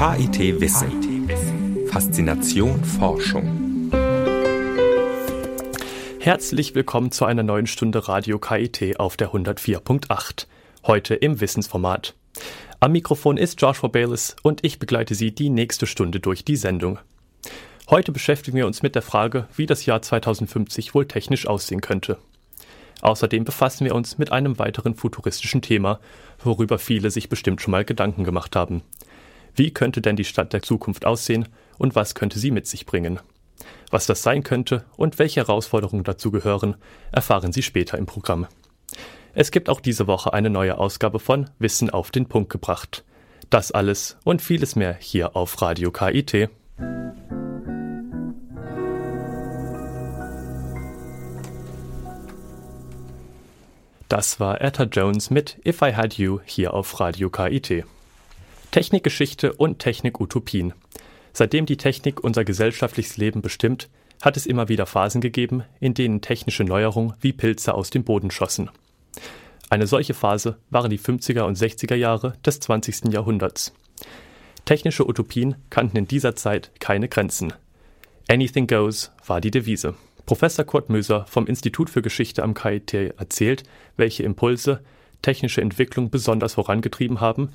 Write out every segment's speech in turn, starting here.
KIT Wissen. Faszination Forschung. Herzlich willkommen zu einer neuen Stunde Radio KIT auf der 104.8. Heute im Wissensformat. Am Mikrofon ist Joshua Bayless und ich begleite Sie die nächste Stunde durch die Sendung. Heute beschäftigen wir uns mit der Frage, wie das Jahr 2050 wohl technisch aussehen könnte. Außerdem befassen wir uns mit einem weiteren futuristischen Thema, worüber viele sich bestimmt schon mal Gedanken gemacht haben. Wie könnte denn die Stadt der Zukunft aussehen und was könnte sie mit sich bringen? Was das sein könnte und welche Herausforderungen dazu gehören, erfahren Sie später im Programm. Es gibt auch diese Woche eine neue Ausgabe von Wissen auf den Punkt gebracht. Das alles und vieles mehr hier auf Radio KIT. Das war Etta Jones mit If I Had You hier auf Radio KIT. Technikgeschichte und Technikutopien. Seitdem die Technik unser gesellschaftliches Leben bestimmt, hat es immer wieder Phasen gegeben, in denen technische Neuerungen wie Pilze aus dem Boden schossen. Eine solche Phase waren die 50er und 60er Jahre des 20. Jahrhunderts. Technische Utopien kannten in dieser Zeit keine Grenzen. Anything goes war die Devise. Professor Kurt Möser vom Institut für Geschichte am KIT erzählt, welche Impulse technische Entwicklung besonders vorangetrieben haben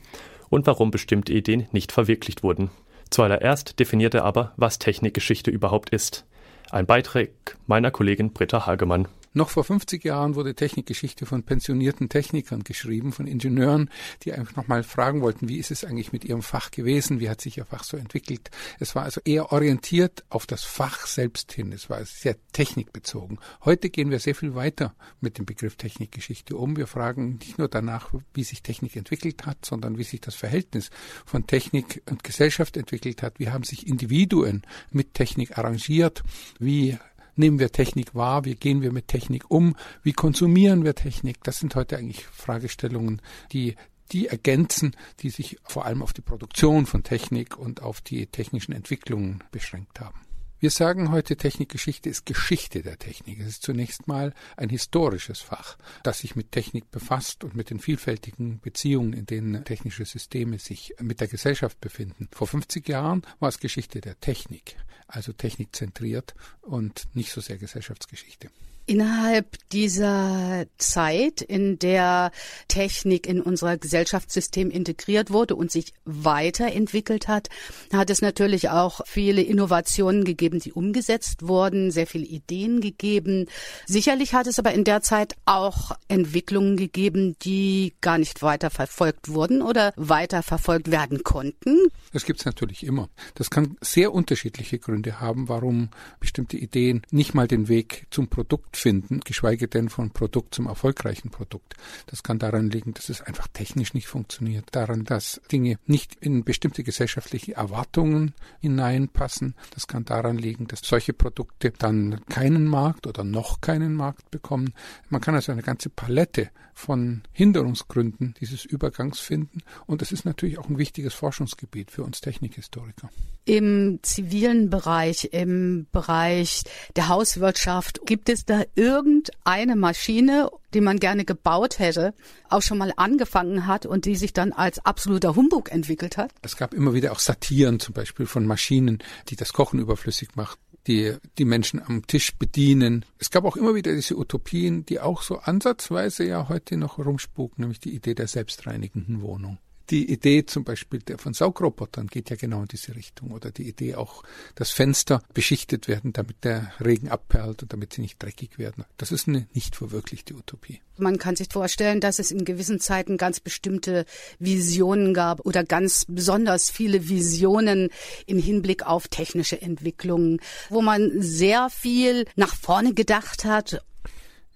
und warum bestimmte Ideen nicht verwirklicht wurden. Zuallererst definiert er aber, was Technikgeschichte überhaupt ist. Ein Beitrag meiner Kollegin Britta Hagemann. Noch vor 50 Jahren wurde Technikgeschichte von pensionierten Technikern geschrieben, von Ingenieuren, die einfach nochmal fragen wollten, wie ist es eigentlich mit ihrem Fach gewesen, wie hat sich ihr Fach so entwickelt. Es war also eher orientiert auf das Fach selbst hin, es war sehr technikbezogen. Heute gehen wir sehr viel weiter mit dem Begriff Technikgeschichte um. Wir fragen nicht nur danach, wie sich Technik entwickelt hat, sondern wie sich das Verhältnis von Technik und Gesellschaft entwickelt hat. Wie haben sich Individuen mit Technik arrangiert? Wie nehmen wir Technik wahr, wie gehen wir mit Technik um, wie konsumieren wir Technik. Das sind heute eigentlich Fragestellungen, die die ergänzen, die sich vor allem auf die Produktion von Technik und auf die technischen Entwicklungen beschränkt haben. Wir sagen heute, Technikgeschichte ist Geschichte der Technik. Es ist zunächst mal ein historisches Fach, das sich mit Technik befasst und mit den vielfältigen Beziehungen, in denen technische Systeme sich mit der Gesellschaft befinden. Vor 50 Jahren war es Geschichte der Technik, also technikzentriert und nicht so sehr Gesellschaftsgeschichte. Innerhalb dieser Zeit, in der Technik in unser Gesellschaftssystem integriert wurde und sich weiterentwickelt hat, hat es natürlich auch viele Innovationen gegeben, die umgesetzt wurden, sehr viele Ideen gegeben. Sicherlich hat es aber in der Zeit auch Entwicklungen gegeben, die gar nicht weiter verfolgt wurden oder weiter verfolgt werden konnten. Das gibt es natürlich immer. Das kann sehr unterschiedliche Gründe haben, warum bestimmte Ideen nicht mal den Weg zum Produkt finden, geschweige denn von Produkt zum erfolgreichen Produkt. Das kann daran liegen, dass es einfach technisch nicht funktioniert, daran, dass Dinge nicht in bestimmte gesellschaftliche Erwartungen hineinpassen. Das kann daran liegen, dass solche Produkte dann keinen Markt oder noch keinen Markt bekommen. Man kann also eine ganze Palette von Hinderungsgründen dieses Übergangs finden und das ist natürlich auch ein wichtiges Forschungsgebiet für uns Technikhistoriker. Im zivilen Bereich, im Bereich der Hauswirtschaft, gibt es da irgendeine Maschine, die man gerne gebaut hätte, auch schon mal angefangen hat und die sich dann als absoluter Humbug entwickelt hat? Es gab immer wieder auch Satiren zum Beispiel von Maschinen, die das Kochen überflüssig macht die die Menschen am Tisch bedienen. Es gab auch immer wieder diese Utopien, die auch so ansatzweise ja heute noch rumspuken, nämlich die Idee der selbstreinigenden Wohnung. Die Idee zum Beispiel der von Saugrobotern geht ja genau in diese Richtung. Oder die Idee auch, dass Fenster beschichtet werden, damit der Regen abperlt und damit sie nicht dreckig werden. Das ist eine nicht verwirklichte Utopie. Man kann sich vorstellen, dass es in gewissen Zeiten ganz bestimmte Visionen gab oder ganz besonders viele Visionen im Hinblick auf technische Entwicklungen, wo man sehr viel nach vorne gedacht hat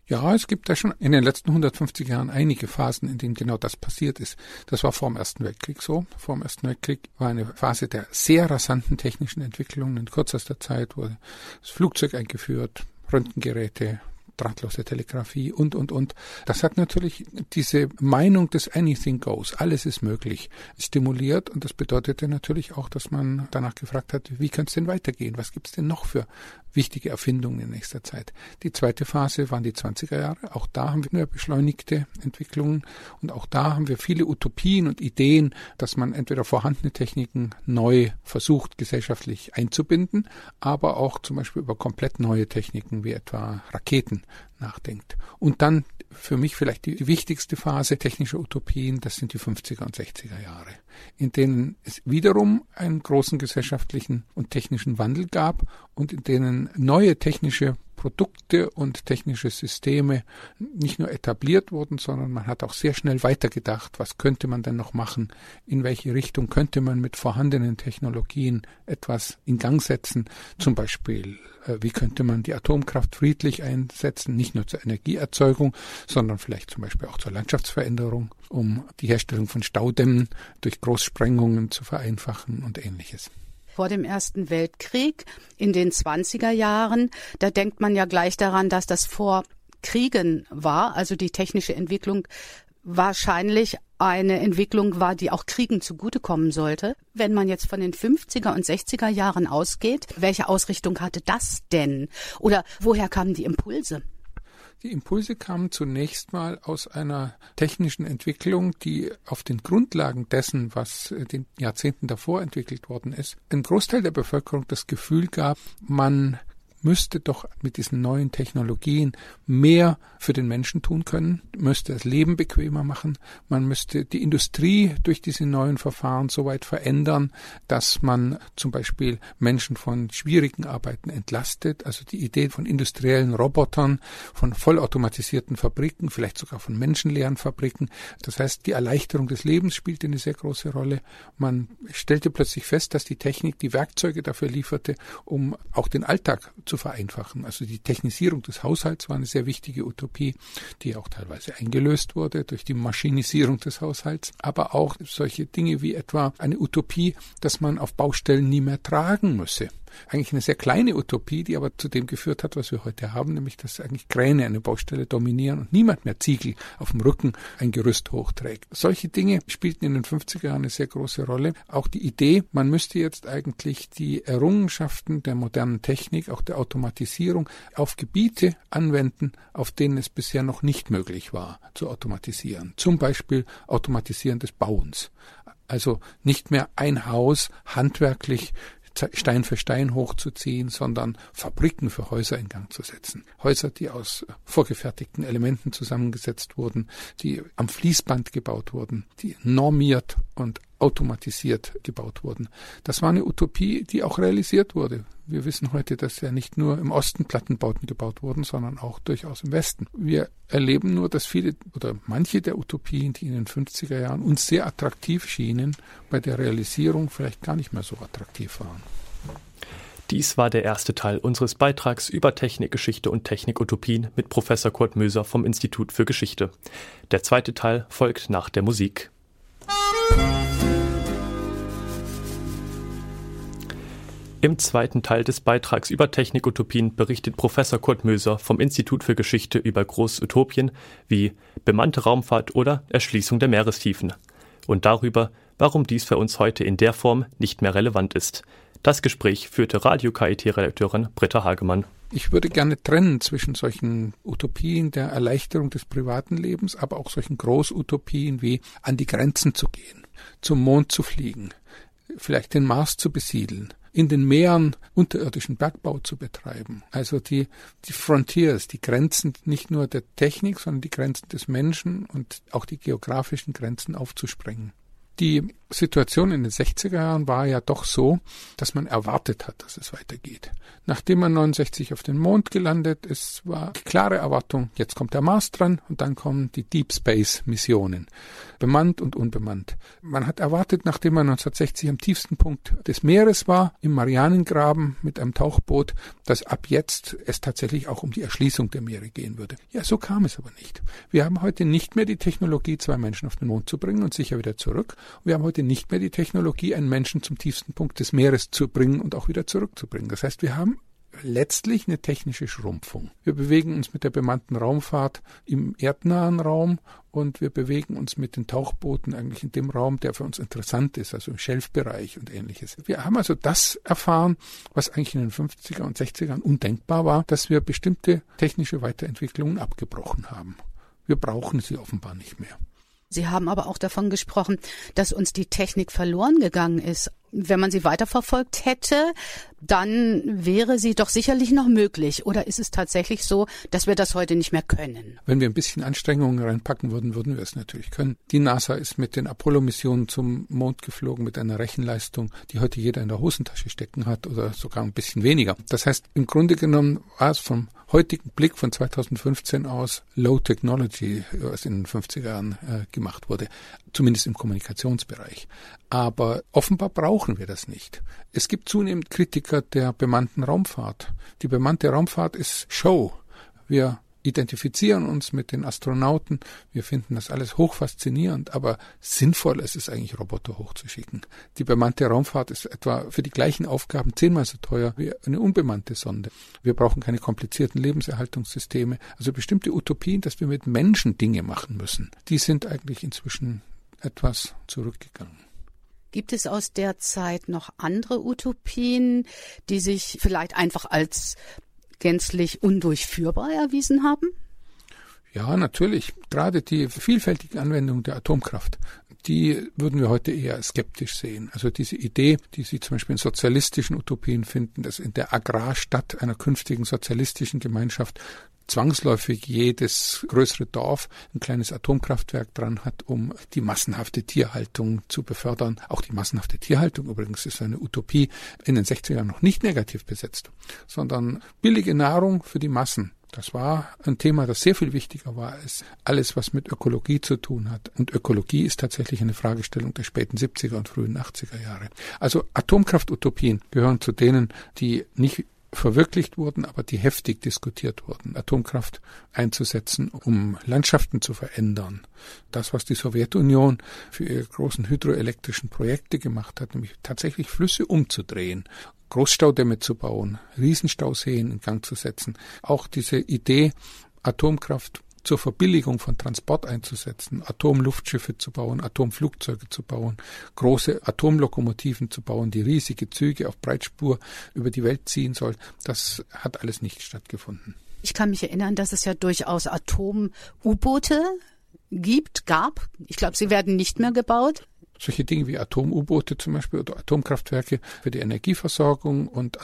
ja, es gibt da schon in den letzten 150 Jahren einige Phasen, in denen genau das passiert ist. Das war vor dem Ersten Weltkrieg so. Vor dem Ersten Weltkrieg war eine Phase der sehr rasanten technischen Entwicklungen. In kürzester Zeit wurde das Flugzeug eingeführt, Röntgengeräte, drahtlose Telegrafie und, und, und. Das hat natürlich diese Meinung des Anything Goes, alles ist möglich, stimuliert und das bedeutete natürlich auch, dass man danach gefragt hat, wie könnte es denn weitergehen? Was gibt es denn noch für wichtige Erfindungen in nächster Zeit? Die zweite Phase waren die 20er Jahre. Auch da haben wir beschleunigte Entwicklungen und auch da haben wir viele Utopien und Ideen, dass man entweder vorhandene Techniken neu versucht, gesellschaftlich einzubinden, aber auch zum Beispiel über komplett neue Techniken wie etwa Raketen nachdenkt. Und dann für mich vielleicht die, die wichtigste Phase technischer Utopien, das sind die 50er und 60er Jahre, in denen es wiederum einen großen gesellschaftlichen und technischen Wandel gab und in denen neue technische Produkte und technische Systeme nicht nur etabliert wurden, sondern man hat auch sehr schnell weitergedacht, was könnte man denn noch machen, in welche Richtung könnte man mit vorhandenen Technologien etwas in Gang setzen, zum Beispiel äh, wie könnte man die Atomkraft friedlich einsetzen, nicht nur zur Energieerzeugung, sondern vielleicht zum Beispiel auch zur Landschaftsveränderung, um die Herstellung von Staudämmen durch Großsprengungen zu vereinfachen und ähnliches vor dem Ersten Weltkrieg in den 20er Jahren. Da denkt man ja gleich daran, dass das vor Kriegen war, also die technische Entwicklung wahrscheinlich eine Entwicklung war, die auch Kriegen zugutekommen sollte. Wenn man jetzt von den 50er und 60er Jahren ausgeht, welche Ausrichtung hatte das denn? Oder woher kamen die Impulse? Die Impulse kamen zunächst mal aus einer technischen Entwicklung, die auf den Grundlagen dessen, was äh, den Jahrzehnten davor entwickelt worden ist, ein Großteil der Bevölkerung das Gefühl gab, man müsste doch mit diesen neuen Technologien mehr für den Menschen tun können, müsste das Leben bequemer machen, man müsste die Industrie durch diese neuen Verfahren so weit verändern, dass man zum Beispiel Menschen von schwierigen Arbeiten entlastet, also die Idee von industriellen Robotern, von vollautomatisierten Fabriken, vielleicht sogar von menschenleeren Fabriken. Das heißt, die Erleichterung des Lebens spielte eine sehr große Rolle. Man stellte plötzlich fest, dass die Technik die Werkzeuge dafür lieferte, um auch den Alltag zu vereinfachen. Also die Technisierung des Haushalts war eine sehr wichtige Utopie, die auch teilweise eingelöst wurde durch die Maschinisierung des Haushalts, aber auch solche Dinge wie etwa eine Utopie, dass man auf Baustellen nie mehr tragen müsse. Eigentlich eine sehr kleine Utopie, die aber zu dem geführt hat, was wir heute haben, nämlich dass eigentlich Kräne eine Baustelle dominieren und niemand mehr Ziegel auf dem Rücken ein Gerüst hochträgt. Solche Dinge spielten in den 50er Jahren eine sehr große Rolle. Auch die Idee, man müsste jetzt eigentlich die Errungenschaften der modernen Technik, auch der Automatisierung auf Gebiete anwenden, auf denen es bisher noch nicht möglich war zu automatisieren. Zum Beispiel Automatisieren des Bauens. Also nicht mehr ein Haus handwerklich Stein für Stein hochzuziehen, sondern Fabriken für Häuser in Gang zu setzen. Häuser, die aus vorgefertigten Elementen zusammengesetzt wurden, die am Fließband gebaut wurden, die normiert und automatisiert gebaut wurden. Das war eine Utopie, die auch realisiert wurde. Wir wissen heute, dass ja nicht nur im Osten Plattenbauten gebaut wurden, sondern auch durchaus im Westen. Wir erleben nur, dass viele oder manche der Utopien, die in den 50er Jahren uns sehr attraktiv schienen, bei der Realisierung vielleicht gar nicht mehr so attraktiv waren. Dies war der erste Teil unseres Beitrags über Technikgeschichte und Technikutopien mit Professor Kurt Möser vom Institut für Geschichte. Der zweite Teil folgt nach der Musik. Im zweiten Teil des Beitrags über Technikutopien berichtet Professor Kurt Möser vom Institut für Geschichte über Großutopien wie bemannte Raumfahrt oder Erschließung der Meerestiefen und darüber, warum dies für uns heute in der Form nicht mehr relevant ist. Das Gespräch führte Radio KIT-Redakteurin Britta Hagemann. Ich würde gerne trennen zwischen solchen Utopien der Erleichterung des privaten Lebens, aber auch solchen Großutopien wie an die Grenzen zu gehen, zum Mond zu fliegen, vielleicht den Mars zu besiedeln, in den Meeren unterirdischen Bergbau zu betreiben. Also die, die Frontiers, die Grenzen nicht nur der Technik, sondern die Grenzen des Menschen und auch die geografischen Grenzen aufzusprengen. Die Situation in den 60er Jahren war ja doch so, dass man erwartet hat, dass es weitergeht. Nachdem man 69 auf den Mond gelandet ist, war die klare Erwartung, jetzt kommt der Mars dran und dann kommen die Deep Space Missionen, bemannt und unbemannt. Man hat erwartet, nachdem man 1960 am tiefsten Punkt des Meeres war, im Marianengraben mit einem Tauchboot, dass ab jetzt es tatsächlich auch um die Erschließung der Meere gehen würde. Ja, so kam es aber nicht. Wir haben heute nicht mehr die Technologie, zwei Menschen auf den Mond zu bringen und sicher wieder zurück. Wir haben heute heute nicht mehr die Technologie, einen Menschen zum tiefsten Punkt des Meeres zu bringen und auch wieder zurückzubringen. Das heißt, wir haben letztlich eine technische Schrumpfung. Wir bewegen uns mit der bemannten Raumfahrt im erdnahen Raum und wir bewegen uns mit den Tauchbooten eigentlich in dem Raum, der für uns interessant ist, also im Schelfbereich und ähnliches. Wir haben also das erfahren, was eigentlich in den 50er und 60ern undenkbar war, dass wir bestimmte technische Weiterentwicklungen abgebrochen haben. Wir brauchen sie offenbar nicht mehr. Sie haben aber auch davon gesprochen, dass uns die Technik verloren gegangen ist. Wenn man sie weiterverfolgt hätte, dann wäre sie doch sicherlich noch möglich. Oder ist es tatsächlich so, dass wir das heute nicht mehr können? Wenn wir ein bisschen Anstrengungen reinpacken würden, würden wir es natürlich können. Die NASA ist mit den Apollo-Missionen zum Mond geflogen mit einer Rechenleistung, die heute jeder in der Hosentasche stecken hat oder sogar ein bisschen weniger. Das heißt, im Grunde genommen war es vom heutigen Blick von 2015 aus Low Technology, was in den 50er Jahren äh, gemacht wurde, zumindest im Kommunikationsbereich. Aber offenbar brauchen wir das nicht. Es gibt zunehmend Kritiker der bemannten Raumfahrt. Die bemannte Raumfahrt ist Show. Wir identifizieren uns mit den Astronauten. Wir finden das alles hochfaszinierend, aber sinnvoll ist es eigentlich, Roboter hochzuschicken. Die bemannte Raumfahrt ist etwa für die gleichen Aufgaben zehnmal so teuer wie eine unbemannte Sonde. Wir brauchen keine komplizierten Lebenserhaltungssysteme. Also bestimmte Utopien, dass wir mit Menschen Dinge machen müssen, die sind eigentlich inzwischen etwas zurückgegangen. Gibt es aus der Zeit noch andere Utopien, die sich vielleicht einfach als gänzlich undurchführbar erwiesen haben? Ja, natürlich. Gerade die vielfältige Anwendung der Atomkraft, die würden wir heute eher skeptisch sehen. Also diese Idee, die Sie zum Beispiel in sozialistischen Utopien finden, dass in der Agrarstadt einer künftigen sozialistischen Gemeinschaft zwangsläufig jedes größere Dorf ein kleines Atomkraftwerk dran hat, um die massenhafte Tierhaltung zu befördern. Auch die massenhafte Tierhaltung übrigens ist eine Utopie in den 60ern noch nicht negativ besetzt, sondern billige Nahrung für die Massen. Das war ein Thema, das sehr viel wichtiger war als alles, was mit Ökologie zu tun hat. Und Ökologie ist tatsächlich eine Fragestellung der späten 70er und frühen 80er Jahre. Also Atomkraftutopien gehören zu denen, die nicht verwirklicht wurden, aber die heftig diskutiert wurden, Atomkraft einzusetzen, um Landschaften zu verändern. Das, was die Sowjetunion für ihre großen hydroelektrischen Projekte gemacht hat, nämlich tatsächlich Flüsse umzudrehen, Großstaudämme zu bauen, Riesenstauseen in Gang zu setzen. Auch diese Idee, Atomkraft zur Verbilligung von Transport einzusetzen, Atomluftschiffe zu bauen, Atomflugzeuge zu bauen, große Atomlokomotiven zu bauen, die riesige Züge auf Breitspur über die Welt ziehen soll, das hat alles nicht stattgefunden. Ich kann mich erinnern, dass es ja durchaus Atom-U-Boote gibt, gab. Ich glaube, sie werden nicht mehr gebaut solche Dinge wie Atom-U-Boote zum Beispiel oder Atomkraftwerke für die Energieversorgung und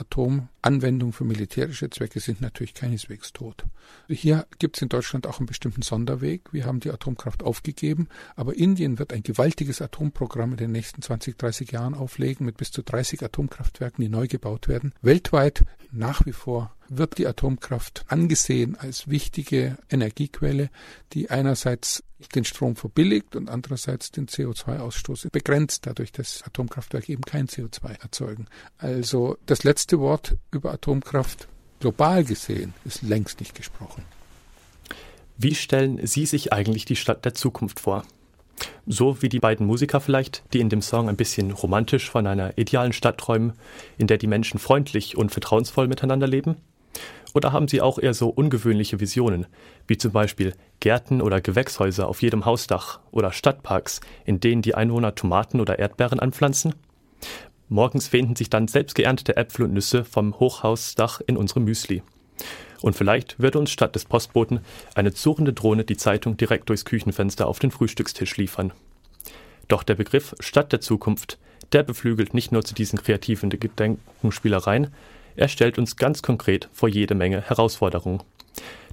Atomanwendung für militärische Zwecke sind natürlich keineswegs tot. Hier gibt es in Deutschland auch einen bestimmten Sonderweg. Wir haben die Atomkraft aufgegeben, aber Indien wird ein gewaltiges Atomprogramm in den nächsten 20, 30 Jahren auflegen mit bis zu 30 Atomkraftwerken, die neu gebaut werden. Weltweit nach wie vor wird die Atomkraft angesehen als wichtige Energiequelle, die einerseits den Strom verbilligt und andererseits den CO2-Ausstoß begrenzt, dadurch, dass Atomkraftwerke eben kein CO2 erzeugen. Also das letzte Wort über Atomkraft global gesehen ist längst nicht gesprochen. Wie stellen Sie sich eigentlich die Stadt der Zukunft vor? So wie die beiden Musiker vielleicht, die in dem Song ein bisschen romantisch von einer idealen Stadt träumen, in der die Menschen freundlich und vertrauensvoll miteinander leben? Oder haben Sie auch eher so ungewöhnliche Visionen, wie zum Beispiel Gärten oder Gewächshäuser auf jedem Hausdach oder Stadtparks, in denen die Einwohner Tomaten oder Erdbeeren anpflanzen? Morgens finden sich dann selbst geerntete Äpfel und Nüsse vom Hochhausdach in unserem Müsli. Und vielleicht würde uns statt des Postboten eine surrende Drohne die Zeitung direkt durchs Küchenfenster auf den Frühstückstisch liefern. Doch der Begriff Stadt der Zukunft, der beflügelt nicht nur zu diesen kreativen Gedenkenspielereien, er stellt uns ganz konkret vor jede Menge Herausforderungen.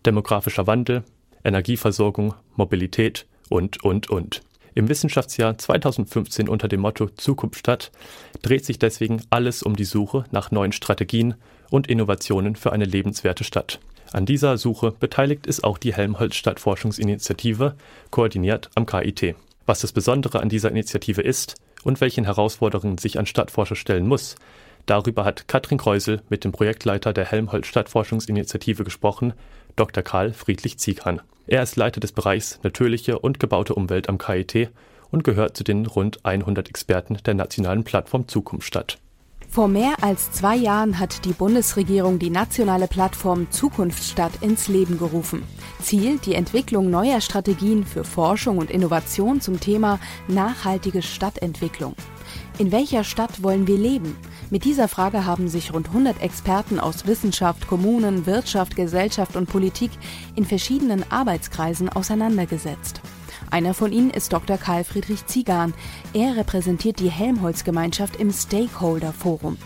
Demografischer Wandel, Energieversorgung, Mobilität und, und, und. Im Wissenschaftsjahr 2015 unter dem Motto Zukunft Stadt dreht sich deswegen alles um die Suche nach neuen Strategien und Innovationen für eine lebenswerte Stadt. An dieser Suche beteiligt ist auch die Helmholtz Stadtforschungsinitiative, koordiniert am KIT. Was das Besondere an dieser Initiative ist und welchen Herausforderungen sich ein Stadtforscher stellen muss, Darüber hat Katrin Kreusel mit dem Projektleiter der Helmholtz Stadtforschungsinitiative gesprochen, Dr. Karl Friedrich Zieghan. Er ist Leiter des Bereichs Natürliche und gebaute Umwelt am KIT und gehört zu den rund 100 Experten der nationalen Plattform Zukunft Stadt. Vor mehr als zwei Jahren hat die Bundesregierung die nationale Plattform Zukunftsstadt ins Leben gerufen. Ziel die Entwicklung neuer Strategien für Forschung und Innovation zum Thema nachhaltige Stadtentwicklung. In welcher Stadt wollen wir leben? Mit dieser Frage haben sich rund 100 Experten aus Wissenschaft, Kommunen, Wirtschaft, Gesellschaft und Politik in verschiedenen Arbeitskreisen auseinandergesetzt. Einer von ihnen ist Dr. Karl Friedrich Ziegan. Er repräsentiert die Helmholtz-Gemeinschaft im Stakeholder Forum.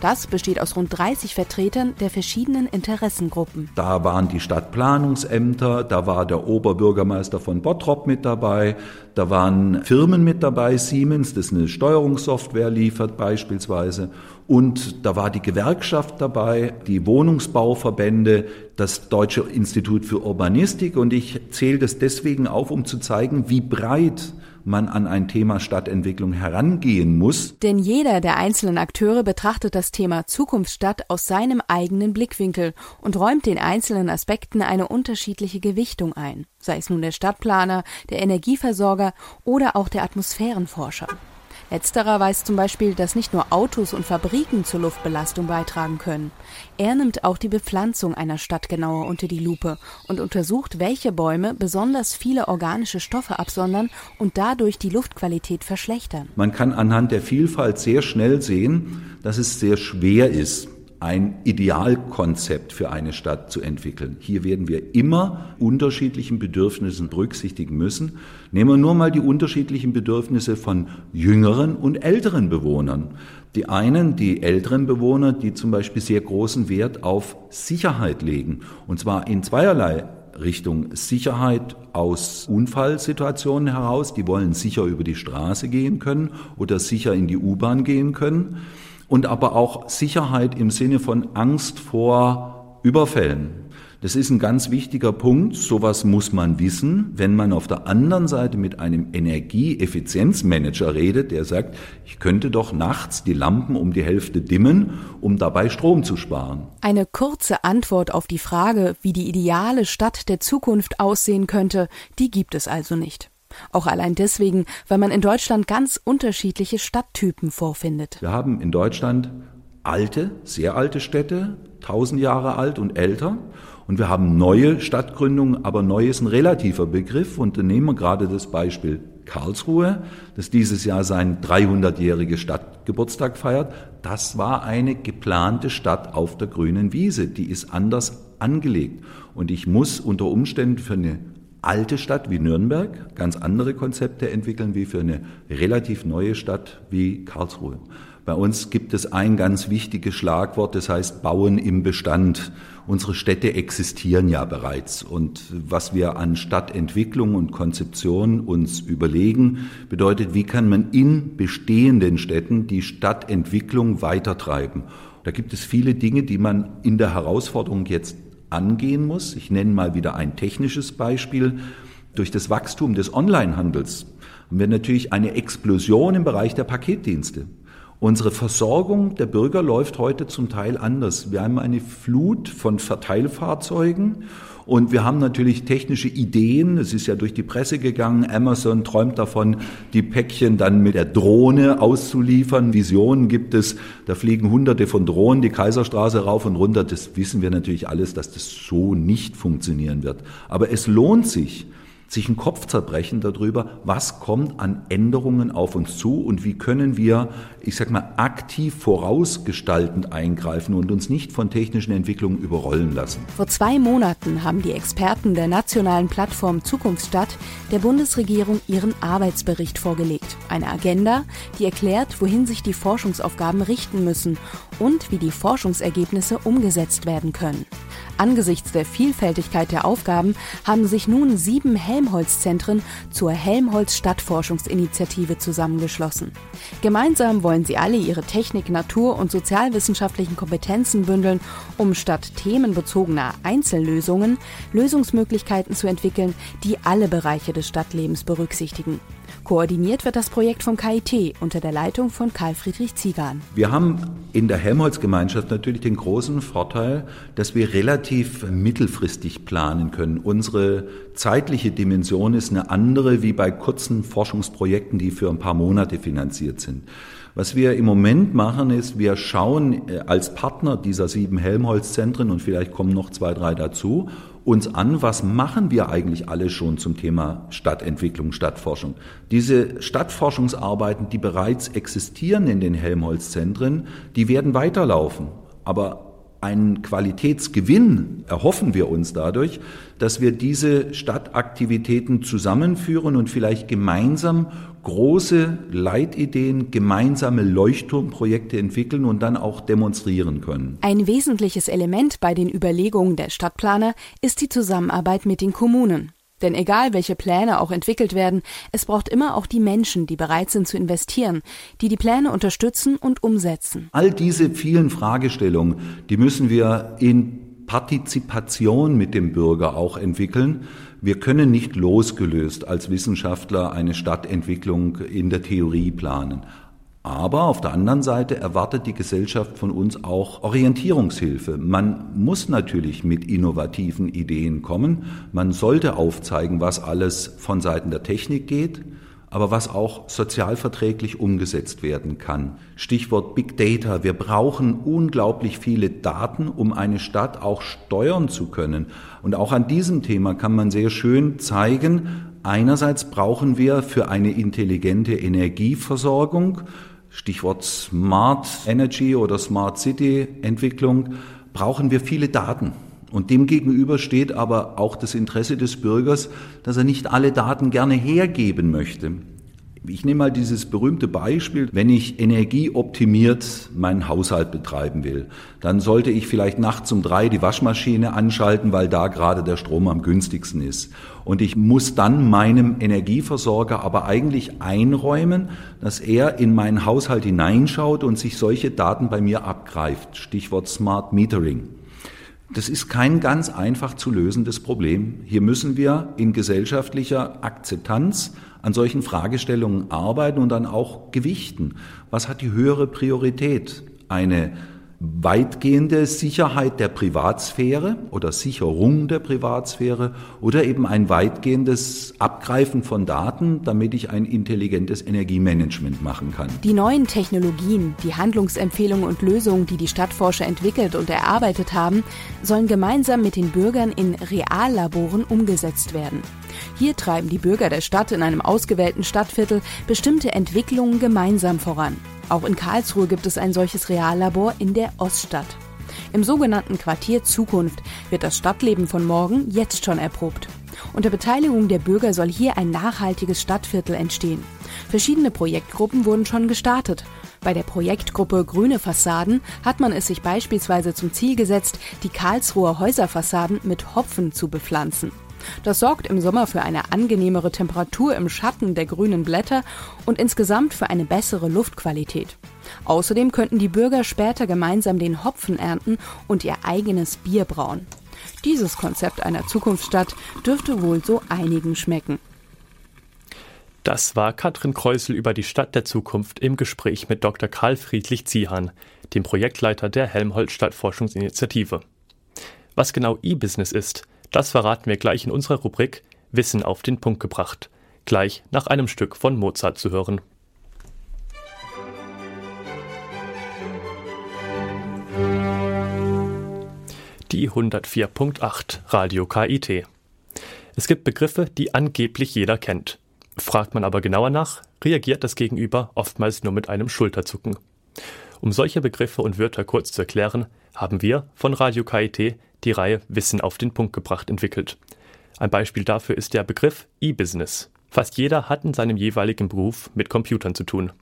Das besteht aus rund 30 Vertretern der verschiedenen Interessengruppen. Da waren die Stadtplanungsämter, da war der Oberbürgermeister von Bottrop mit dabei, da waren Firmen mit dabei, Siemens, das eine Steuerungssoftware liefert beispielsweise. Und da war die Gewerkschaft dabei, die Wohnungsbauverbände, das Deutsche Institut für Urbanistik. Und ich zähle das deswegen auf, um zu zeigen, wie breit man an ein Thema Stadtentwicklung herangehen muss. Denn jeder der einzelnen Akteure betrachtet das Thema Zukunftsstadt aus seinem eigenen Blickwinkel und räumt den einzelnen Aspekten eine unterschiedliche Gewichtung ein, sei es nun der Stadtplaner, der Energieversorger oder auch der Atmosphärenforscher. Letzterer weiß zum Beispiel, dass nicht nur Autos und Fabriken zur Luftbelastung beitragen können. Er nimmt auch die Bepflanzung einer Stadt genauer unter die Lupe und untersucht, welche Bäume besonders viele organische Stoffe absondern und dadurch die Luftqualität verschlechtern. Man kann anhand der Vielfalt sehr schnell sehen, dass es sehr schwer ist, ein Idealkonzept für eine Stadt zu entwickeln. Hier werden wir immer unterschiedlichen Bedürfnissen berücksichtigen müssen. Nehmen wir nur mal die unterschiedlichen Bedürfnisse von jüngeren und älteren Bewohnern. Die einen, die älteren Bewohner, die zum Beispiel sehr großen Wert auf Sicherheit legen. Und zwar in zweierlei Richtung Sicherheit aus Unfallsituationen heraus. Die wollen sicher über die Straße gehen können oder sicher in die U-Bahn gehen können und aber auch Sicherheit im Sinne von Angst vor Überfällen. Das ist ein ganz wichtiger Punkt. Sowas muss man wissen, wenn man auf der anderen Seite mit einem Energieeffizienzmanager redet, der sagt, ich könnte doch nachts die Lampen um die Hälfte dimmen, um dabei Strom zu sparen. Eine kurze Antwort auf die Frage, wie die ideale Stadt der Zukunft aussehen könnte, die gibt es also nicht. Auch allein deswegen, weil man in Deutschland ganz unterschiedliche Stadttypen vorfindet. Wir haben in Deutschland alte, sehr alte Städte, tausend Jahre alt und älter. Und wir haben neue Stadtgründungen, aber neu ist ein relativer Begriff. Und nehmen wir gerade das Beispiel Karlsruhe, das dieses Jahr seinen 300-jährigen Stadtgeburtstag feiert. Das war eine geplante Stadt auf der grünen Wiese. Die ist anders angelegt. Und ich muss unter Umständen für eine alte Stadt wie Nürnberg ganz andere Konzepte entwickeln wie für eine relativ neue Stadt wie Karlsruhe. Bei uns gibt es ein ganz wichtiges Schlagwort, das heißt Bauen im Bestand. Unsere Städte existieren ja bereits. Und was wir an Stadtentwicklung und Konzeption uns überlegen, bedeutet, wie kann man in bestehenden Städten die Stadtentwicklung weitertreiben. Da gibt es viele Dinge, die man in der Herausforderung jetzt angehen muss. Ich nenne mal wieder ein technisches Beispiel. Durch das Wachstum des Onlinehandels haben wir natürlich eine Explosion im Bereich der Paketdienste. Unsere Versorgung der Bürger läuft heute zum Teil anders. Wir haben eine Flut von Verteilfahrzeugen und wir haben natürlich technische Ideen. Es ist ja durch die Presse gegangen. Amazon träumt davon, die Päckchen dann mit der Drohne auszuliefern. Visionen gibt es. Da fliegen hunderte von Drohnen die Kaiserstraße rauf und runter. Das wissen wir natürlich alles, dass das so nicht funktionieren wird. Aber es lohnt sich, sich einen Kopf zerbrechen darüber, was kommt an Änderungen auf uns zu und wie können wir, ich sag mal, aktiv vorausgestaltend eingreifen und uns nicht von technischen Entwicklungen überrollen lassen. Vor zwei Monaten haben die Experten der nationalen Plattform Zukunftsstadt der Bundesregierung ihren Arbeitsbericht vorgelegt. Eine Agenda, die erklärt, wohin sich die Forschungsaufgaben richten müssen und wie die Forschungsergebnisse umgesetzt werden können. Angesichts der Vielfältigkeit der Aufgaben haben sich nun sieben Helmholtz-Zentren zur Helmholtz-Stadtforschungsinitiative zusammengeschlossen. Gemeinsam wollen sie alle ihre Technik-, Natur- und sozialwissenschaftlichen Kompetenzen bündeln, um statt themenbezogener Einzellösungen Lösungsmöglichkeiten zu entwickeln, die alle Bereiche des Stadtlebens berücksichtigen. Koordiniert wird das Projekt vom KIT unter der Leitung von Karl Friedrich Ziegan. Wir haben in der Helmholtz-Gemeinschaft natürlich den großen Vorteil, dass wir relativ mittelfristig planen können. Unsere zeitliche Dimension ist eine andere wie bei kurzen Forschungsprojekten, die für ein paar Monate finanziert sind. Was wir im Moment machen, ist, wir schauen äh, als Partner dieser sieben Helmholtz-Zentren und vielleicht kommen noch zwei, drei dazu, uns an, was machen wir eigentlich alle schon zum Thema Stadtentwicklung, Stadtforschung. Diese Stadtforschungsarbeiten, die bereits existieren in den Helmholtz-Zentren, die werden weiterlaufen. Aber einen Qualitätsgewinn erhoffen wir uns dadurch, dass wir diese Stadtaktivitäten zusammenführen und vielleicht gemeinsam große Leitideen, gemeinsame Leuchtturmprojekte entwickeln und dann auch demonstrieren können. Ein wesentliches Element bei den Überlegungen der Stadtplaner ist die Zusammenarbeit mit den Kommunen. Denn egal welche Pläne auch entwickelt werden, es braucht immer auch die Menschen, die bereit sind zu investieren, die die Pläne unterstützen und umsetzen. All diese vielen Fragestellungen, die müssen wir in Partizipation mit dem Bürger auch entwickeln. Wir können nicht losgelöst als Wissenschaftler eine Stadtentwicklung in der Theorie planen. Aber auf der anderen Seite erwartet die Gesellschaft von uns auch Orientierungshilfe. Man muss natürlich mit innovativen Ideen kommen. Man sollte aufzeigen, was alles von Seiten der Technik geht, aber was auch sozialverträglich umgesetzt werden kann. Stichwort Big Data. Wir brauchen unglaublich viele Daten, um eine Stadt auch steuern zu können. Und auch an diesem Thema kann man sehr schön zeigen, einerseits brauchen wir für eine intelligente Energieversorgung Stichwort Smart Energy oder Smart City Entwicklung, brauchen wir viele Daten. Und demgegenüber steht aber auch das Interesse des Bürgers, dass er nicht alle Daten gerne hergeben möchte. Ich nehme mal dieses berühmte Beispiel, wenn ich energieoptimiert meinen Haushalt betreiben will, dann sollte ich vielleicht nachts um drei die Waschmaschine anschalten, weil da gerade der Strom am günstigsten ist. Und ich muss dann meinem Energieversorger aber eigentlich einräumen, dass er in meinen Haushalt hineinschaut und sich solche Daten bei mir abgreift. Stichwort Smart Metering. Das ist kein ganz einfach zu lösendes Problem. Hier müssen wir in gesellschaftlicher Akzeptanz an solchen Fragestellungen arbeiten und dann auch gewichten. Was hat die höhere Priorität? Eine weitgehende Sicherheit der Privatsphäre oder Sicherung der Privatsphäre oder eben ein weitgehendes Abgreifen von Daten, damit ich ein intelligentes Energiemanagement machen kann. Die neuen Technologien, die Handlungsempfehlungen und Lösungen, die die Stadtforscher entwickelt und erarbeitet haben, sollen gemeinsam mit den Bürgern in Reallaboren umgesetzt werden. Hier treiben die Bürger der Stadt in einem ausgewählten Stadtviertel bestimmte Entwicklungen gemeinsam voran. Auch in Karlsruhe gibt es ein solches Reallabor in der Oststadt. Im sogenannten Quartier Zukunft wird das Stadtleben von morgen jetzt schon erprobt. Unter Beteiligung der Bürger soll hier ein nachhaltiges Stadtviertel entstehen. Verschiedene Projektgruppen wurden schon gestartet. Bei der Projektgruppe Grüne Fassaden hat man es sich beispielsweise zum Ziel gesetzt, die Karlsruher Häuserfassaden mit Hopfen zu bepflanzen. Das sorgt im Sommer für eine angenehmere Temperatur im Schatten der grünen Blätter und insgesamt für eine bessere Luftqualität. Außerdem könnten die Bürger später gemeinsam den Hopfen ernten und ihr eigenes Bier brauen. Dieses Konzept einer Zukunftsstadt dürfte wohl so einigen schmecken. Das war Katrin Kreusel über die Stadt der Zukunft im Gespräch mit Dr. Karl Friedrich Ziehan, dem Projektleiter der Helmholtz Stadtforschungsinitiative. Was genau E-Business ist, das verraten wir gleich in unserer Rubrik Wissen auf den Punkt gebracht. Gleich nach einem Stück von Mozart zu hören. Die 104.8 Radio KIT. Es gibt Begriffe, die angeblich jeder kennt. Fragt man aber genauer nach, reagiert das Gegenüber oftmals nur mit einem Schulterzucken. Um solche Begriffe und Wörter kurz zu erklären, haben wir von Radio KIT die Reihe Wissen auf den Punkt gebracht entwickelt. Ein Beispiel dafür ist der Begriff E-Business. Fast jeder hat in seinem jeweiligen Beruf mit Computern zu tun.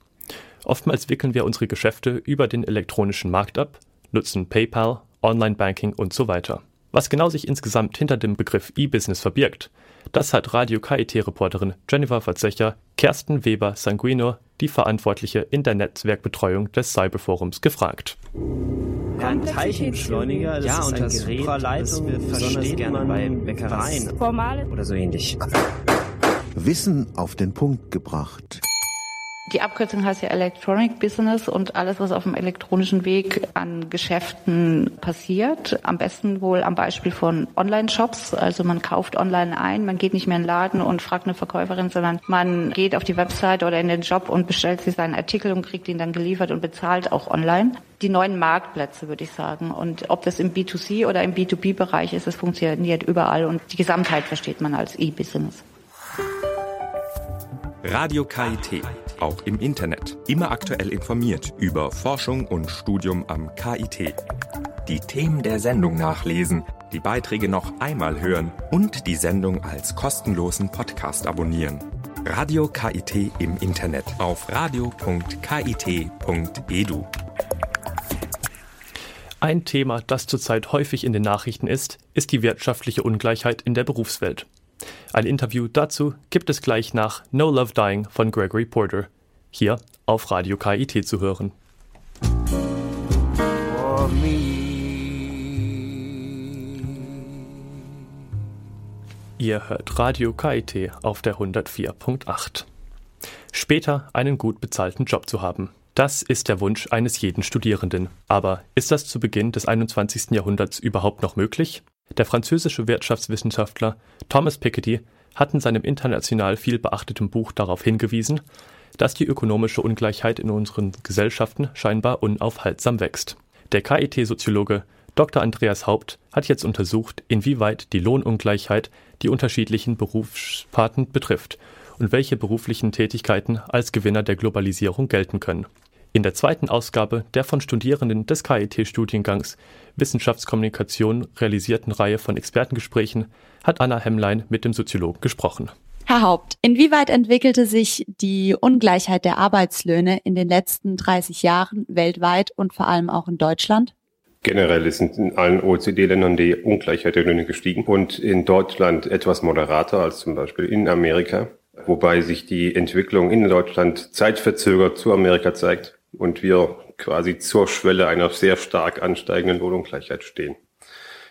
Oftmals wickeln wir unsere Geschäfte über den elektronischen Markt ab, nutzen PayPal, Online-Banking und so weiter. Was genau sich insgesamt hinter dem Begriff E-Business verbirgt, das hat Radio KIT-Reporterin Jennifer Verzecher Kersten Weber-Sanguino, die Verantwortliche in der Netzwerkbetreuung des Cyberforums, gefragt. Ein Teilchenbeschleuniger, das ja, ist und ein das Gerät, das wir besonders gerne bei Bäckereien oder so ähnlich. Wissen auf den Punkt gebracht. Die Abkürzung heißt ja Electronic Business und alles, was auf dem elektronischen Weg an Geschäften passiert. Am besten wohl am Beispiel von Online-Shops. Also man kauft online ein, man geht nicht mehr in den Laden und fragt eine Verkäuferin, sondern man geht auf die Website oder in den Job und bestellt sich seinen Artikel und kriegt ihn dann geliefert und bezahlt auch online. Die neuen Marktplätze, würde ich sagen. Und ob das im B2C oder im B2B-Bereich ist, es funktioniert überall und die Gesamtheit versteht man als E-Business. Radio KIT, auch im Internet. Immer aktuell informiert über Forschung und Studium am KIT. Die Themen der Sendung nachlesen, die Beiträge noch einmal hören und die Sendung als kostenlosen Podcast abonnieren. Radio KIT im Internet auf radio.kit.edu. Ein Thema, das zurzeit häufig in den Nachrichten ist, ist die wirtschaftliche Ungleichheit in der Berufswelt. Ein Interview dazu gibt es gleich nach No Love Dying von Gregory Porter, hier auf Radio KIT zu hören. Ihr hört Radio KIT auf der 104.8. Später einen gut bezahlten Job zu haben. Das ist der Wunsch eines jeden Studierenden. Aber ist das zu Beginn des 21. Jahrhunderts überhaupt noch möglich? Der französische Wirtschaftswissenschaftler Thomas Piketty hat in seinem international viel beachteten Buch darauf hingewiesen, dass die ökonomische Ungleichheit in unseren Gesellschaften scheinbar unaufhaltsam wächst. Der KIT-Soziologe Dr. Andreas Haupt hat jetzt untersucht, inwieweit die Lohnungleichheit die unterschiedlichen Berufssparten betrifft und welche beruflichen Tätigkeiten als Gewinner der Globalisierung gelten können. In der zweiten Ausgabe der von Studierenden des KIT-Studiengangs Wissenschaftskommunikation realisierten Reihe von Expertengesprächen hat Anna Hemmlein mit dem Soziologen gesprochen. Herr Haupt, inwieweit entwickelte sich die Ungleichheit der Arbeitslöhne in den letzten 30 Jahren weltweit und vor allem auch in Deutschland? Generell ist in allen OECD-Ländern die Ungleichheit der Löhne gestiegen und in Deutschland etwas moderater als zum Beispiel in Amerika, wobei sich die Entwicklung in Deutschland zeitverzögert zu Amerika zeigt und wir quasi zur Schwelle einer sehr stark ansteigenden Lohnungleichheit stehen.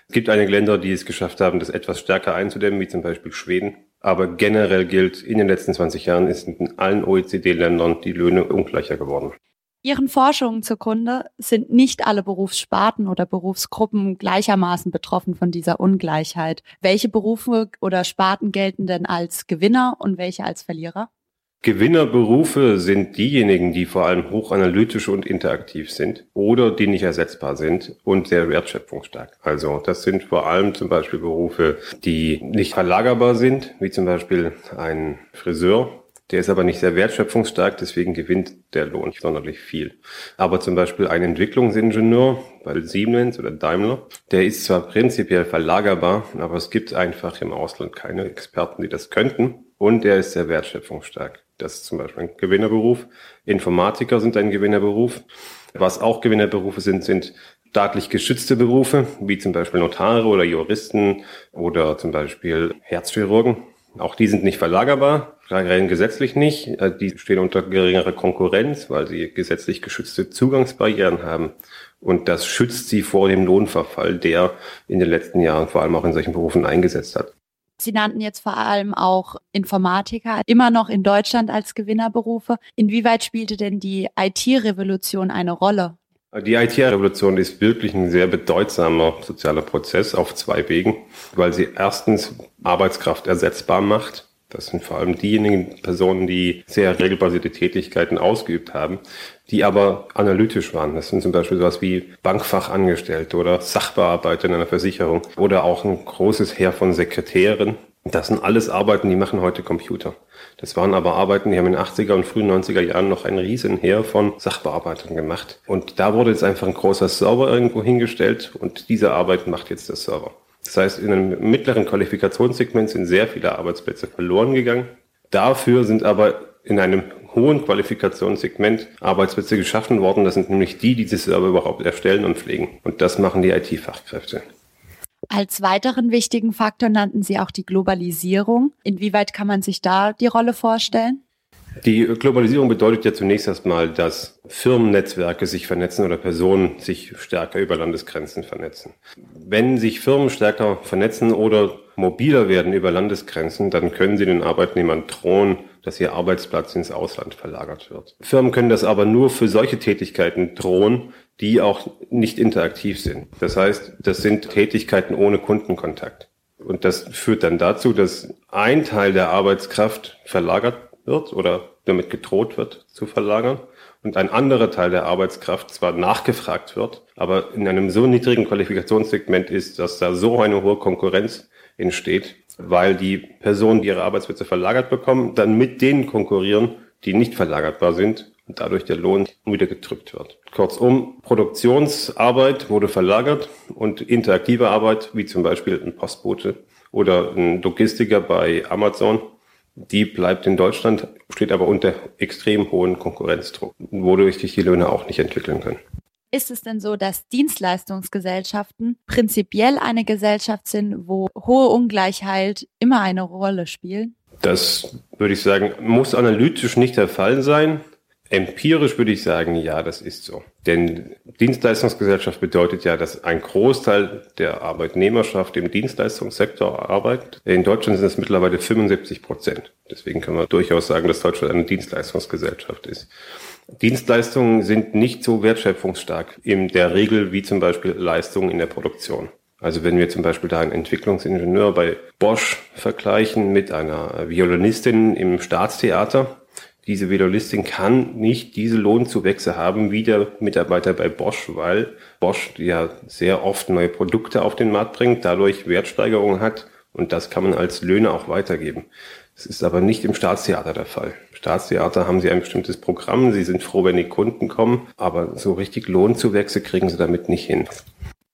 Es gibt einige Länder, die es geschafft haben, das etwas stärker einzudämmen, wie zum Beispiel Schweden. Aber generell gilt, in den letzten 20 Jahren ist in allen OECD-Ländern die Löhne ungleicher geworden. Ihren Forschungen zugrunde sind nicht alle Berufssparten oder Berufsgruppen gleichermaßen betroffen von dieser Ungleichheit. Welche Berufe oder Sparten gelten denn als Gewinner und welche als Verlierer? Gewinnerberufe sind diejenigen, die vor allem hochanalytisch und interaktiv sind oder die nicht ersetzbar sind und sehr wertschöpfungsstark. Also das sind vor allem zum Beispiel Berufe, die nicht verlagerbar sind, wie zum Beispiel ein Friseur. Der ist aber nicht sehr wertschöpfungsstark, deswegen gewinnt der Lohn nicht sonderlich viel. Aber zum Beispiel ein Entwicklungsingenieur bei Siemens oder Daimler, der ist zwar prinzipiell verlagerbar, aber es gibt einfach im Ausland keine Experten, die das könnten. Und er ist sehr wertschöpfungsstark. Das ist zum Beispiel ein Gewinnerberuf. Informatiker sind ein Gewinnerberuf. Was auch Gewinnerberufe sind, sind staatlich geschützte Berufe, wie zum Beispiel Notare oder Juristen oder zum Beispiel Herzchirurgen. Auch die sind nicht verlagerbar, rein gesetzlich nicht. Die stehen unter geringerer Konkurrenz, weil sie gesetzlich geschützte Zugangsbarrieren haben. Und das schützt sie vor dem Lohnverfall, der in den letzten Jahren vor allem auch in solchen Berufen eingesetzt hat. Sie nannten jetzt vor allem auch Informatiker immer noch in Deutschland als Gewinnerberufe. Inwieweit spielte denn die IT-Revolution eine Rolle? Die IT-Revolution ist wirklich ein sehr bedeutsamer sozialer Prozess auf zwei Wegen, weil sie erstens Arbeitskraft ersetzbar macht. Das sind vor allem diejenigen Personen, die sehr regelbasierte Tätigkeiten ausgeübt haben, die aber analytisch waren. Das sind zum Beispiel sowas wie Bankfachangestellte oder Sachbearbeiter in einer Versicherung oder auch ein großes Heer von Sekretären. Das sind alles Arbeiten, die machen heute Computer. Das waren aber Arbeiten, die haben in den 80er und frühen 90er Jahren noch ein Riesenheer von Sachbearbeitern gemacht. Und da wurde jetzt einfach ein großer Server irgendwo hingestellt und diese Arbeit macht jetzt der Server. Das heißt, in einem mittleren Qualifikationssegment sind sehr viele Arbeitsplätze verloren gegangen. Dafür sind aber in einem hohen Qualifikationssegment Arbeitsplätze geschaffen worden. Das sind nämlich die, die diese Server überhaupt erstellen und pflegen. Und das machen die IT-Fachkräfte. Als weiteren wichtigen Faktor nannten Sie auch die Globalisierung. Inwieweit kann man sich da die Rolle vorstellen? Die Globalisierung bedeutet ja zunächst erstmal, dass Firmennetzwerke sich vernetzen oder Personen sich stärker über Landesgrenzen vernetzen. Wenn sich Firmen stärker vernetzen oder mobiler werden über Landesgrenzen, dann können sie den Arbeitnehmern drohen, dass ihr Arbeitsplatz ins Ausland verlagert wird. Firmen können das aber nur für solche Tätigkeiten drohen, die auch nicht interaktiv sind. Das heißt, das sind Tätigkeiten ohne Kundenkontakt. Und das führt dann dazu, dass ein Teil der Arbeitskraft verlagert wird oder damit gedroht wird zu verlagern und ein anderer Teil der Arbeitskraft zwar nachgefragt wird, aber in einem so niedrigen Qualifikationssegment ist, dass da so eine hohe Konkurrenz entsteht, weil die Personen, die ihre Arbeitsplätze verlagert bekommen, dann mit denen konkurrieren, die nicht verlagerbar sind und dadurch der Lohn wieder gedrückt wird. Kurzum, Produktionsarbeit wurde verlagert und interaktive Arbeit, wie zum Beispiel ein Postbote oder ein Logistiker bei Amazon, die bleibt in Deutschland, steht aber unter extrem hohen Konkurrenzdruck, wodurch sich die Löhne auch nicht entwickeln können. Ist es denn so, dass Dienstleistungsgesellschaften prinzipiell eine Gesellschaft sind, wo hohe Ungleichheit immer eine Rolle spielt? Das würde ich sagen, muss analytisch nicht der Fall sein. Empirisch würde ich sagen, ja, das ist so. Denn Dienstleistungsgesellschaft bedeutet ja, dass ein Großteil der Arbeitnehmerschaft im Dienstleistungssektor arbeitet. In Deutschland sind es mittlerweile 75 Prozent. Deswegen kann man durchaus sagen, dass Deutschland eine Dienstleistungsgesellschaft ist. Dienstleistungen sind nicht so wertschöpfungsstark in der Regel wie zum Beispiel Leistungen in der Produktion. Also wenn wir zum Beispiel da einen Entwicklungsingenieur bei Bosch vergleichen mit einer Violinistin im Staatstheater, diese Velolistin kann nicht diese Lohnzuwächse haben wie der Mitarbeiter bei Bosch, weil Bosch ja sehr oft neue Produkte auf den Markt bringt, dadurch Wertsteigerungen hat und das kann man als Löhne auch weitergeben. Das ist aber nicht im Staatstheater der Fall. Im Staatstheater haben sie ein bestimmtes Programm, sie sind froh, wenn die Kunden kommen, aber so richtig Lohnzuwächse kriegen sie damit nicht hin.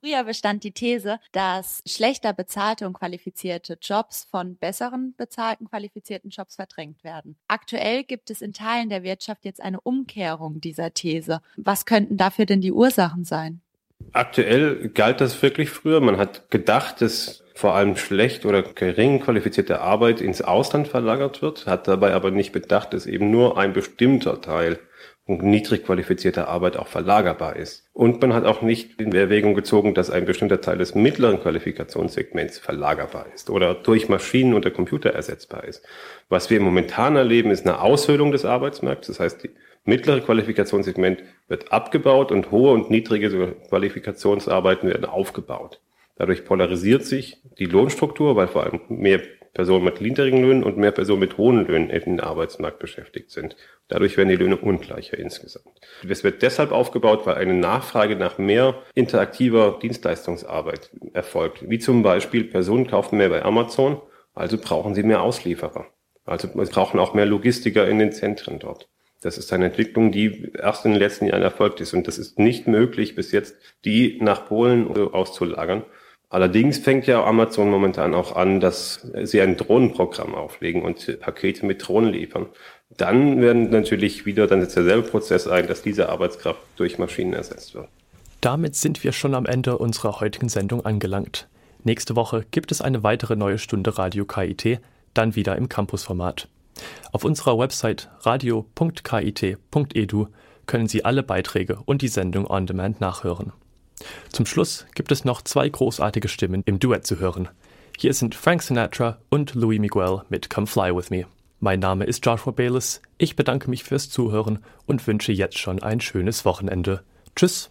Früher bestand die These, dass schlechter bezahlte und qualifizierte Jobs von besseren bezahlten qualifizierten Jobs verdrängt werden. Aktuell gibt es in Teilen der Wirtschaft jetzt eine Umkehrung dieser These. Was könnten dafür denn die Ursachen sein? Aktuell galt das wirklich früher. Man hat gedacht, dass vor allem schlecht oder gering qualifizierte Arbeit ins Ausland verlagert wird, hat dabei aber nicht bedacht, dass eben nur ein bestimmter Teil und niedrig qualifizierte Arbeit auch verlagerbar ist. Und man hat auch nicht in Erwägung gezogen, dass ein bestimmter Teil des mittleren Qualifikationssegments verlagerbar ist oder durch Maschinen oder Computer ersetzbar ist. Was wir momentan erleben, ist eine Aushöhlung des Arbeitsmarkts. Das heißt, die mittlere Qualifikationssegment wird abgebaut und hohe und niedrige Qualifikationsarbeiten werden aufgebaut. Dadurch polarisiert sich die Lohnstruktur, weil vor allem mehr Personen mit niedrigen Löhnen und mehr Personen mit hohen Löhnen im Arbeitsmarkt beschäftigt sind. Dadurch werden die Löhne ungleicher insgesamt. Es wird deshalb aufgebaut, weil eine Nachfrage nach mehr interaktiver Dienstleistungsarbeit erfolgt. Wie zum Beispiel Personen kaufen mehr bei Amazon, also brauchen sie mehr Auslieferer. Also brauchen auch mehr Logistiker in den Zentren dort. Das ist eine Entwicklung, die erst in den letzten Jahren erfolgt ist. Und das ist nicht möglich, bis jetzt die nach Polen auszulagern. Allerdings fängt ja Amazon momentan auch an, dass sie ein Drohnenprogramm auflegen und Pakete mit Drohnen liefern. Dann werden natürlich wieder, dann setzt derselbe Prozess ein, dass diese Arbeitskraft durch Maschinen ersetzt wird. Damit sind wir schon am Ende unserer heutigen Sendung angelangt. Nächste Woche gibt es eine weitere neue Stunde Radio KIT, dann wieder im Campusformat. Auf unserer Website radio.kit.edu können Sie alle Beiträge und die Sendung on demand nachhören. Zum Schluss gibt es noch zwei großartige Stimmen im Duett zu hören. Hier sind Frank Sinatra und Louis Miguel mit Come Fly With Me. Mein Name ist Joshua Bayless. Ich bedanke mich fürs Zuhören und wünsche jetzt schon ein schönes Wochenende. Tschüss.